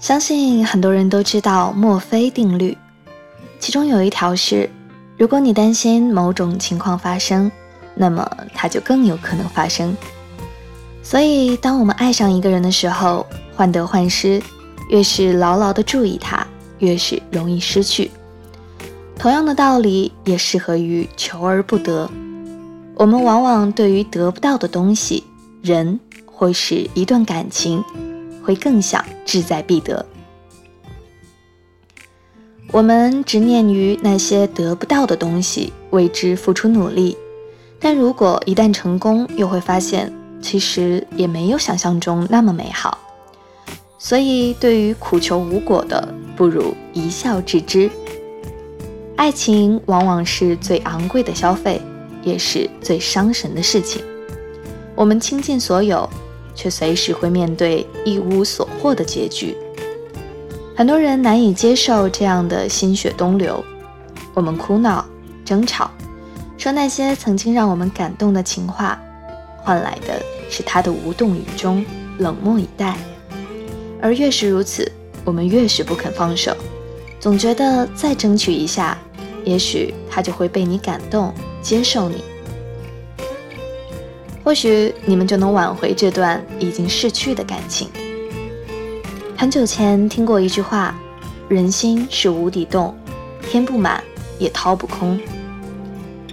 相信很多人都知道墨菲定律，其中有一条是：如果你担心某种情况发生，那么它就更有可能发生。所以，当我们爱上一个人的时候，患得患失，越是牢牢地注意他，越是容易失去。同样的道理也适合于求而不得。我们往往对于得不到的东西、人或是一段感情。会更想志在必得。我们执念于那些得不到的东西，为之付出努力，但如果一旦成功，又会发现其实也没有想象中那么美好。所以，对于苦求无果的，不如一笑置之。爱情往往是最昂贵的消费，也是最伤神的事情。我们倾尽所有。却随时会面对一无所获的结局。很多人难以接受这样的心血东流，我们哭闹、争吵，说那些曾经让我们感动的情话，换来的是他的无动于衷、冷漠以待。而越是如此，我们越是不肯放手，总觉得再争取一下，也许他就会被你感动、接受你。或许你们就能挽回这段已经逝去的感情。很久前听过一句话：“人心是无底洞，填不满也掏不空。”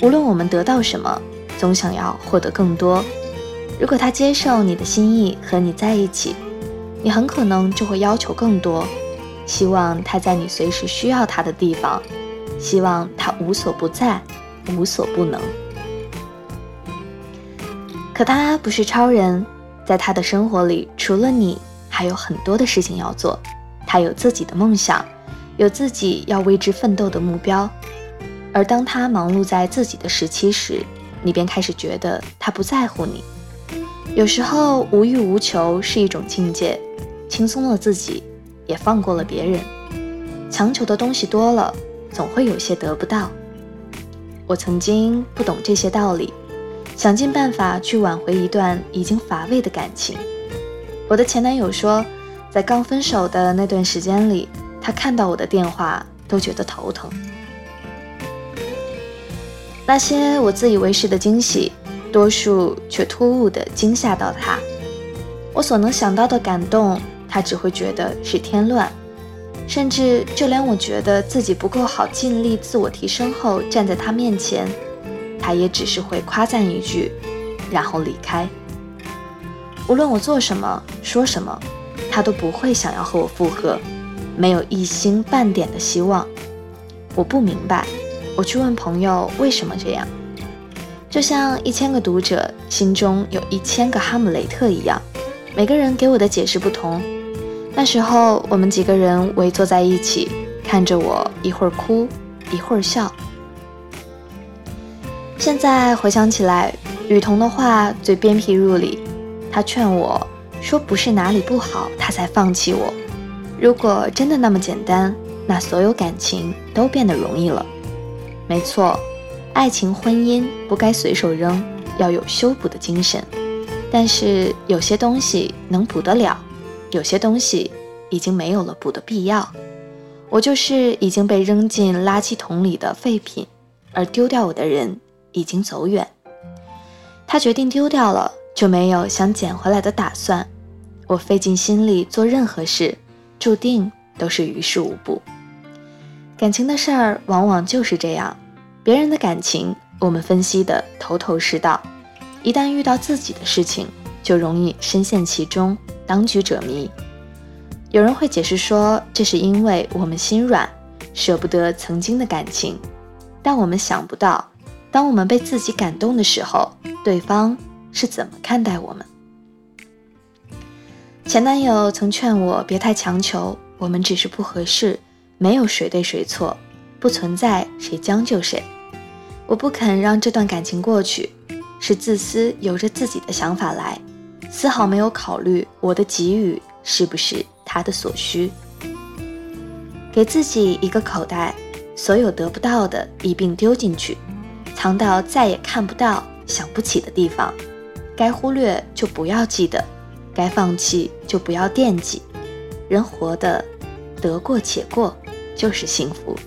无论我们得到什么，总想要获得更多。如果他接受你的心意和你在一起，你很可能就会要求更多，希望他在你随时需要他的地方，希望他无所不在，无所不能。可他不是超人，在他的生活里，除了你，还有很多的事情要做。他有自己的梦想，有自己要为之奋斗的目标。而当他忙碌在自己的时期时，你便开始觉得他不在乎你。有时候无欲无求是一种境界，轻松了自己，也放过了别人。强求的东西多了，总会有些得不到。我曾经不懂这些道理。想尽办法去挽回一段已经乏味的感情。我的前男友说，在刚分手的那段时间里，他看到我的电话都觉得头疼。那些我自以为是的惊喜，多数却突兀的惊吓到他。我所能想到的感动，他只会觉得是添乱，甚至就连我觉得自己不够好，尽力自我提升后站在他面前。他也只是会夸赞一句，然后离开。无论我做什么、说什么，他都不会想要和我复合，没有一星半点的希望。我不明白，我去问朋友为什么这样，就像一千个读者心中有一千个哈姆雷特一样，每个人给我的解释不同。那时候，我们几个人围坐在一起，看着我一会儿哭，一会儿笑。现在回想起来，雨桐的话最鞭辟入里。他劝我说：“不是哪里不好，他才放弃我。如果真的那么简单，那所有感情都变得容易了。没错，爱情、婚姻不该随手扔，要有修补的精神。但是有些东西能补得了，有些东西已经没有了补的必要。我就是已经被扔进垃圾桶里的废品，而丢掉我的人。”已经走远，他决定丢掉了，就没有想捡回来的打算。我费尽心力做任何事，注定都是于事无补。感情的事儿往往就是这样，别人的感情我们分析的头头是道，一旦遇到自己的事情，就容易深陷其中，当局者迷。有人会解释说，这是因为我们心软，舍不得曾经的感情，但我们想不到。当我们被自己感动的时候，对方是怎么看待我们？前男友曾劝我别太强求，我们只是不合适，没有谁对谁错，不存在谁将就谁。我不肯让这段感情过去，是自私，有着自己的想法来，丝毫没有考虑我的给予是不是他的所需。给自己一个口袋，所有得不到的一并丢进去。藏到再也看不到、想不起的地方，该忽略就不要记得，该放弃就不要惦记。人活的得过且过就是幸福。